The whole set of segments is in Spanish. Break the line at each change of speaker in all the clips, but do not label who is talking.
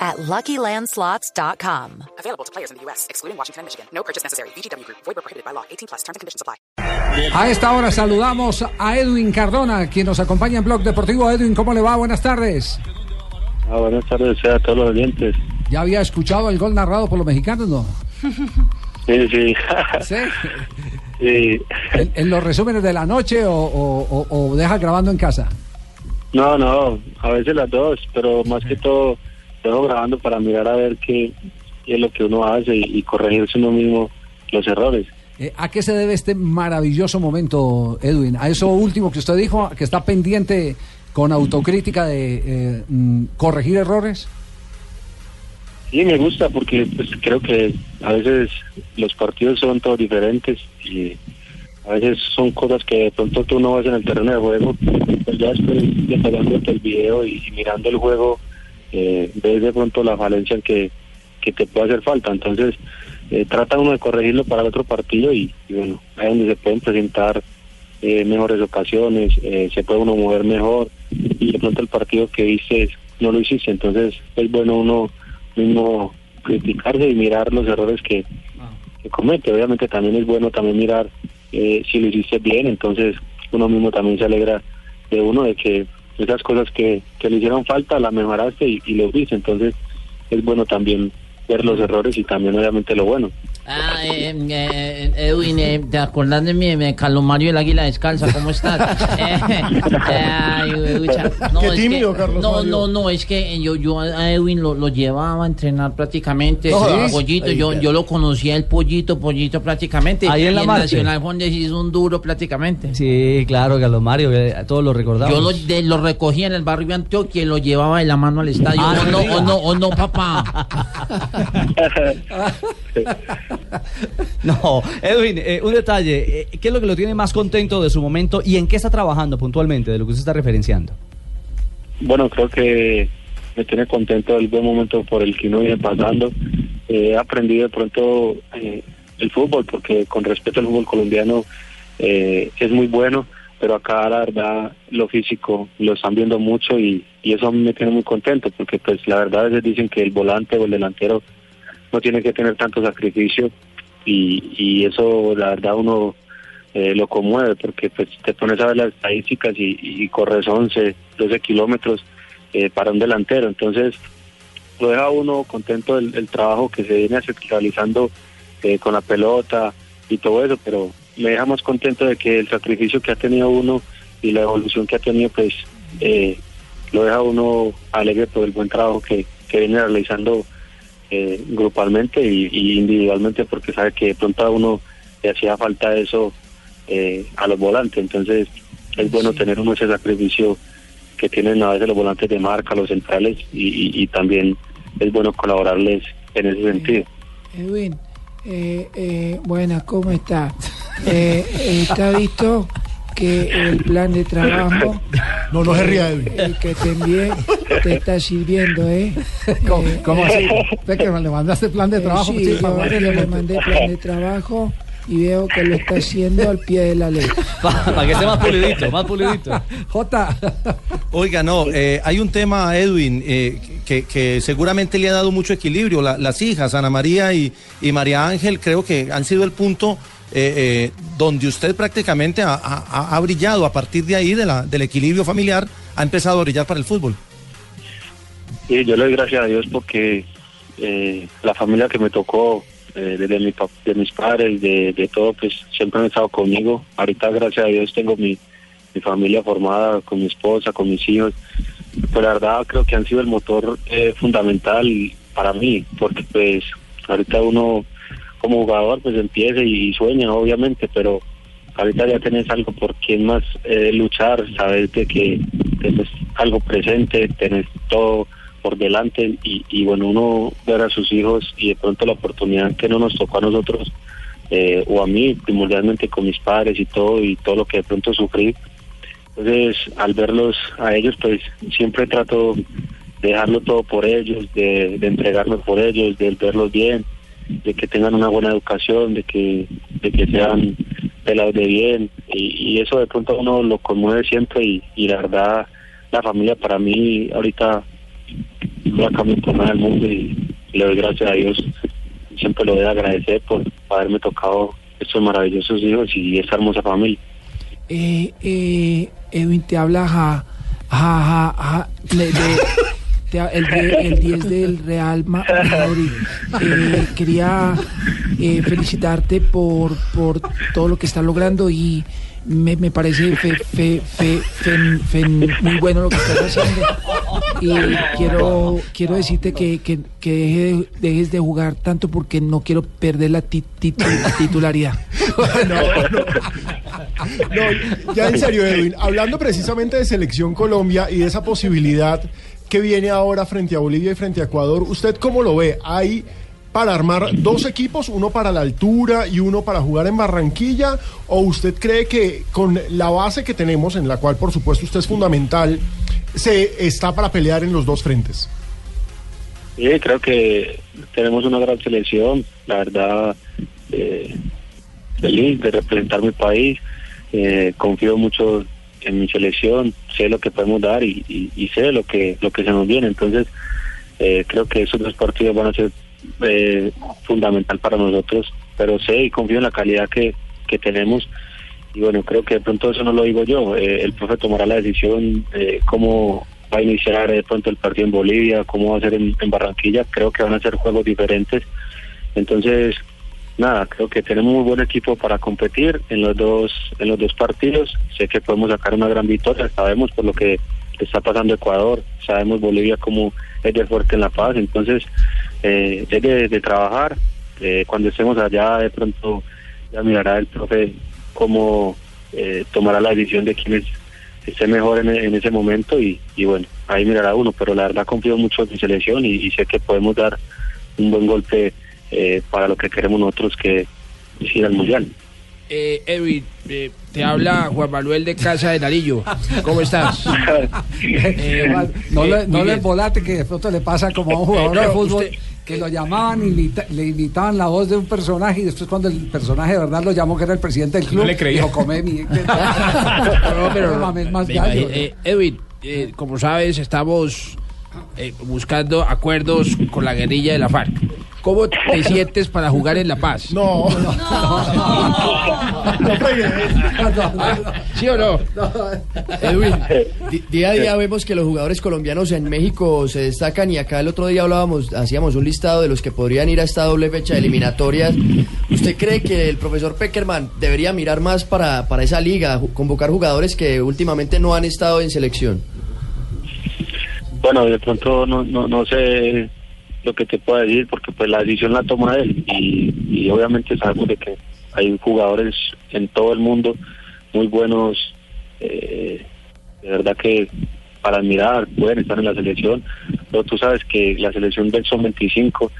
at LuckyLandSlots.com.
Available to players in the U.S., excluding Washington and Michigan. No purchase necessary. VGW Group. Void where prohibited by law. 18 plus. Terms and conditions apply.
A esta hora saludamos a Edwin Cardona, quien nos acompaña en Blog Deportivo. Edwin, ¿cómo le va? Buenas tardes.
Ah, buenas tardes a todos los oyentes.
¿Ya había escuchado el gol narrado por los mexicanos, no?
Sí, sí.
¿Sí?
Sí.
¿En, en los resúmenes de la noche o, o- o- o deja grabando en casa?
No, no, a veces las dos, pero más que todo dejo grabando para mirar a ver qué, qué es lo que uno hace y, y corregirse uno mismo los errores.
Eh, ¿A qué se debe este maravilloso momento, Edwin? ¿A eso último que usted dijo, que está pendiente con autocrítica de eh, mm, corregir errores?
Sí, me gusta porque pues, creo que a veces los partidos son todos diferentes y a veces son cosas que de pronto tú no ves en el terreno de juego, pues ya después de el video y, y mirando el juego, eh, ves de pronto la falencia que, que te puede hacer falta. Entonces, eh, trata uno de corregirlo para el otro partido y, bueno, ahí donde se pueden presentar eh, mejores ocasiones, eh, se puede uno mover mejor y de pronto el partido que viste no lo hiciste. Entonces, es bueno uno mismo criticarse y mirar los errores que, que comete. Obviamente también es bueno también mirar eh, si lo hiciste bien, entonces uno mismo también se alegra de uno de que esas cosas que, que le hicieron falta las mejoraste y, y lo viste. Entonces es bueno también ver los errores y también obviamente lo bueno.
Ah, eh, eh, Edwin, eh, ¿te acordás de mi de Carlos Mario el Águila Descalza? ¿Cómo estás? Eh, ay, Edwicha, no,
Qué
es
tímido,
que-
Carlos
no,
Mario.
no, no, es que yo, yo a Edwin lo, lo llevaba a entrenar prácticamente.
No
pollito,
Ay,
yo, yo lo conocía el pollito, pollito prácticamente.
Ahí en la
y
Marte.
Nacional Fondes hizo un duro prácticamente.
Sí, claro, Carlos Mario, eh, todos lo recordamos.
Yo lo, de- lo recogía en el barrio de Antioquia y lo llevaba de la mano al estadio.
Ah,
o
no
o no, o no, papá.
No, Edwin, eh, un detalle. eh, ¿Qué es lo que lo tiene más contento de su momento y en qué está trabajando puntualmente, de lo que usted está referenciando?
Bueno, creo que me tiene contento el buen momento por el que uno viene pasando. Eh, he aprendido de pronto eh, el fútbol, porque con respecto al fútbol colombiano es muy bueno, pero acá la verdad lo físico lo están viendo mucho y, eso a me tiene muy contento, porque pues la verdad a veces dicen que el volante o el delantero no tiene que tener tanto sacrificio y, y eso la verdad uno eh, lo conmueve porque pues te pones a ver las estadísticas y, y corres 11, 12 kilómetros eh, para un delantero. Entonces lo deja uno contento el, el trabajo que se viene realizando eh, con la pelota y todo eso, pero me deja más contento de que el sacrificio que ha tenido uno y la evolución que ha tenido pues lo deja uno alegre por el buen trabajo que, que viene realizando eh, grupalmente y, y individualmente porque sabe que de pronto a uno le hacía falta eso eh, a los volantes. Entonces es bueno tener uno ese sacrificio que tienen a veces los volantes de marca, los centrales y, y- y también es bueno colaborarles en ese sentido.
Edwin, eh, eh, buenas, ¿cómo está? Eh, eh, ¿Está visto que el plan de trabajo
No, no se ría, Edwin.
eh, que te envié te está sirviendo, eh?
¿Cómo,
Eh,
cómo así? ¿Usted que le mandaste plan de
eh,
trabajo?
sí,
Sí,
yo le mandé plan de trabajo y veo que lo está haciendo al pie de la ley.
Para que esté más pulidito, más pulidito.
Jota,
Oiga, no, eh, hay un tema, Edwin, eh, que, que seguramente le ha dado mucho equilibrio. La- las hijas, Ana María y, y María Ángel, creo que han sido el punto eh, eh, donde usted prácticamente ha, ha- ha brillado. A partir de ahí, de la, del equilibrio familiar, ha empezado a brillar para el fútbol.
Y yo le doy gracias a Dios porque eh, la familia que me tocó, eh, desde mi, de mis padres, de, de todo, pues siempre han estado conmigo. Ahorita, gracias a Dios, tengo mi, mi familia formada con mi esposa, con mis hijos. Pues la verdad creo que han sido el motor eh, fundamental para mí, porque pues ahorita uno como jugador pues empieza y sueña, obviamente, pero ahorita ya tenés algo por quien más eh, luchar, sabes de que tenés algo presente, tenés todo por delante y, y bueno, uno ver a sus hijos y de pronto la oportunidad que no nos tocó a nosotros eh, o a mí primordialmente con mis padres y todo y todo lo que de pronto sufrí. Entonces, al verlos a ellos, pues siempre trato de dejarlo todo por ellos, de, de entregarme por ellos, de verlos bien, de que tengan una buena educación, de que, de que sean pelados de bien. Y, y eso de pronto uno lo conmueve siempre y, y la verdad, la familia para mí ahorita no la cambio por nada del mundo y le doy gracias a Dios. Siempre lo voy a agradecer por haberme tocado estos maravillosos hijos y esta hermosa familia.
Eh, eh, Edwin, te habla ja, ja, ja, ja, de- de- te el, el 10 del Real Ma- Madrid. Eh, quería eh, felicitarte por, por todo lo que estás logrando y me, me parece fe- fe- fe- fen- fen- muy bueno lo que estás haciendo. Y quiero, quiero decirte que, que, que deje de- dejes de jugar tanto porque no quiero perder la ti- titu- titularidad.
No, ya en serio, Edwin, hablando precisamente de Selección Colombia y de esa posibilidad que viene ahora frente a Bolivia y frente a Ecuador, ¿usted cómo lo ve? ¿Hay para armar dos equipos, uno para la altura y uno para jugar en Barranquilla? ¿O usted cree que con la base que tenemos, en la cual por supuesto usted es fundamental, se está para pelear en los dos frentes?
Sí, creo que tenemos una gran selección, la verdad, eh, feliz de representar mi país, eh, confío mucho en mi selección, sé lo que podemos dar y, y- y sé lo que lo que se nos viene, entonces eh, creo que esos dos partidos van a ser eh, fundamental para nosotros, pero sé y confío en la calidad que, que tenemos. Y bueno, creo que de pronto eso no lo digo yo, eh, el profe tomará la decisión eh, cómo va a iniciar de pronto el partido en Bolivia, cómo va a ser en, en Barranquilla, creo que van a ser juegos diferentes, entonces nada, creo que tenemos un buen equipo para competir en los dos en los dos partidos, sé que podemos sacar una gran victoria, sabemos por lo que está pasando Ecuador, sabemos Bolivia como es de fuerte en La Paz, entonces eh, es de, trabajar, eh, cuando estemos allá de pronto ya mirará el profe cómo eh, tomará la decisión de quién es, esté mejor en, ese momento y, y bueno, ahí mirará uno, pero la verdad confío mucho en mi selección y sé que podemos dar un buen golpe eh, para lo que queremos nosotros que es ir al Mundial.
Eh, Edwin, eh, te habla Juan Manuel de Casa de Narillo. ¿Cómo estás? Eh,
no
eh,
le, no le volate que de pronto le pasa como a un jugador
No,
de fútbol
usted-
que lo llamaban, imita- le imitaban la voz de un personaje y después cuando el personaje de verdad lo llamó que era el presidente del club,
No le creía.
dijo, come mi...
No, pero-
No mames más gallo.
imagino- eh, Edwin, eh, como sabes, estamos eh, buscando acuerdos con la guerrilla de la FARC. ¿Cómo te sientes para jugar en La Paz?
No,
¿Sí o no?
Edwin, día a día vemos que los jugadores colombianos en México se destacan y acá el otro día hablábamos, hacíamos un listado de los que podrían ir a esta doble fecha de eliminatorias. ¿Usted cree que el profesor Peckerman debería mirar más para, para esa liga, convocar jugadores que últimamente no han estado en selección?
Bueno, de pronto no, no, no sé lo que te puedo decir porque pues la decisión la toma él. Y, obviamente sabemos de que hay jugadores en todo el mundo muy buenos, eh, de verdad que para admirar, pueden estar en la selección, pero tú sabes que la selección del son 25,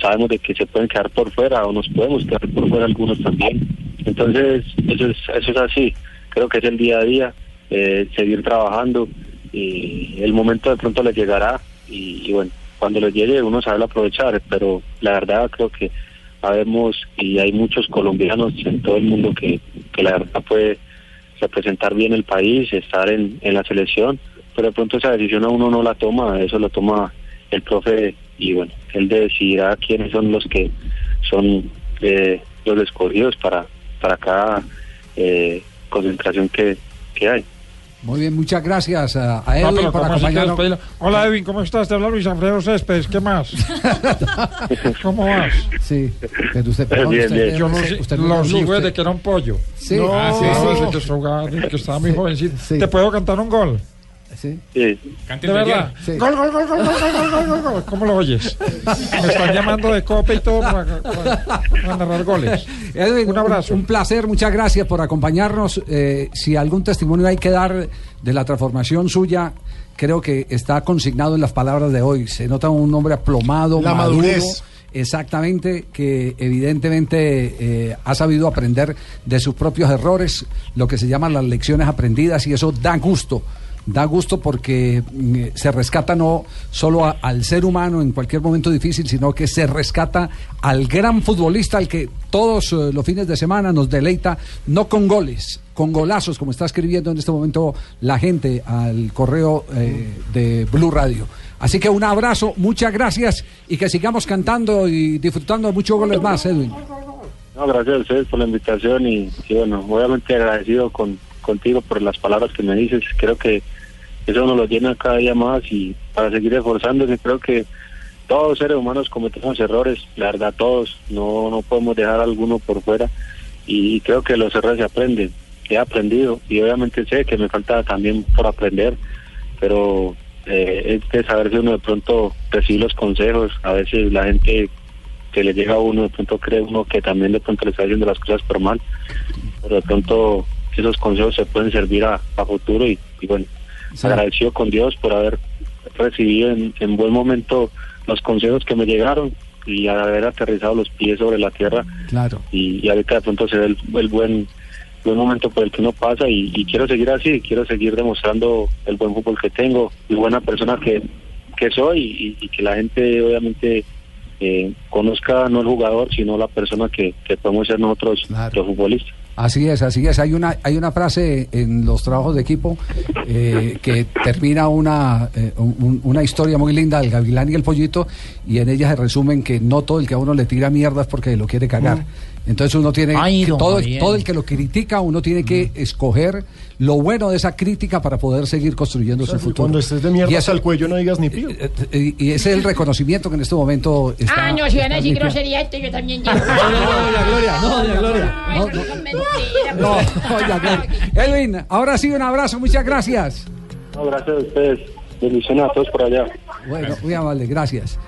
sabemos de que se pueden quedar por fuera o nos podemos quedar por fuera algunos también. Entonces, eso es, eso es así, creo que es el día a día, eh, seguir trabajando y el momento de pronto le llegará y bueno, cuando le llegue uno sabe aprovechar, pero la verdad creo que sabemos y hay muchos colombianos en todo el mundo que, que la verdad puede representar bien el país, estar en, en la selección, pero de pronto esa decisión a uno no la toma, eso lo toma el profe y bueno, él decidirá quiénes son los que son eh, los escogidos para, para cada eh, concentración que, que hay.
Muy bien, muchas gracias a, a
No,
Edwin
pero
por
¿cómo así que
acompañarnos.
despedirlo? Hola Edwin, ¿cómo estás? Te habla Luis Alfredo Céspedes, ¿qué más? ¿Cómo vas?
Sí, pero usted, perdón,
Bien,
usted-
bien.
Yo lo,
usted- usted no
lo sigo desde que era un pollo.
Sí,
No.
ah, sí, sí.
desde que, estaba, desde que estaba muy jovencito.
Sí.
¿Te puedo cantar un gol?
Sí.
Sí.
¿De verdad?
Sí.
Gol, gol, gol, gol, gol, gol, gol, gol, gol. ¿Cómo lo oyes? Me están llamando de copa y todo para, para- para narrar goles.
Edwin,
Un abrazo.
Un, placer, muchas gracias por acompañarnos. Eh, si algún testimonio hay que dar de la transformación suya, creo que está consignado en las palabras de hoy. Se nota un hombre aplomado,
La
maduro,
madurez.
exactamente que evidentemente eh, ha sabido aprender de sus propios errores, lo que se llaman las lecciones aprendidas y eso da gusto. Da gusto porque mm, se rescata no solo a- al ser humano en cualquier momento difícil, sino que se rescata al gran futbolista, al que todos eh, los fines de semana nos deleita, no con goles, con golazos, como está escribiendo en este momento la gente al correo eh, de Blue Radio. Así que un abrazo, muchas gracias y que sigamos cantando y disfrutando de muchos goles más, Edwin.
No, gracias a ustedes por la invitación y, y bueno, obviamente agradecido con, contigo por las palabras que me dices. Creo que eso nos lo llena cada día más y para seguir esforzándose, creo que todos los seres humanos cometemos errores, la verdad todos, no, no podemos dejar a alguno por fuera y creo que los errores se aprenden, he aprendido y obviamente sé que me falta también por aprender, pero eh, es de saber si uno de pronto recibe los consejos, a veces la gente que le llega a uno, de pronto cree uno que también de pronto le está haciendo las cosas por mal, pero de pronto esos consejos se pueden servir a, a futuro y, y bueno,
Sí.
agradecido con Dios por haber recibido en, en buen momento los consejos que me llegaron y haber aterrizado los pies sobre la tierra
Claro.
y, y ahorita de pronto se ve el, el buen buen momento por el que uno pasa y, y quiero seguir así, quiero seguir demostrando el buen fútbol que tengo y buena persona que, que soy y, y que la gente obviamente eh, conozca no el jugador sino la persona que, que podemos ser nosotros los futbolistas.
Así es, así es. Hay una, hay una frase en los trabajos de equipo eh, que termina una, eh, un- una historia muy linda del gavilán y el pollito y en ella se resumen que no todo el que a uno le tira mierda es porque lo quiere cagar. Entonces uno tiene
Ay,
que todo,
Javier.
todo el que lo critica, uno tiene que escoger lo bueno de esa crítica para poder seguir construyendo su futuro.
Cuando estés de mierda
Y
hasta el cuello no digas ni pío.
y, y ese es el reconocimiento que en este momento está.
Ah, no, si van a decir grosería, esto yo también llevo.
No, doña Gloria, no, doña Gloria.
No, son mentiras.
No, doña Gloria. Edwin, ahora sí un abrazo, muchas gracias.
No, gracias a ustedes, bendiciones a todos por allá.
Bueno, muy amable, gracias.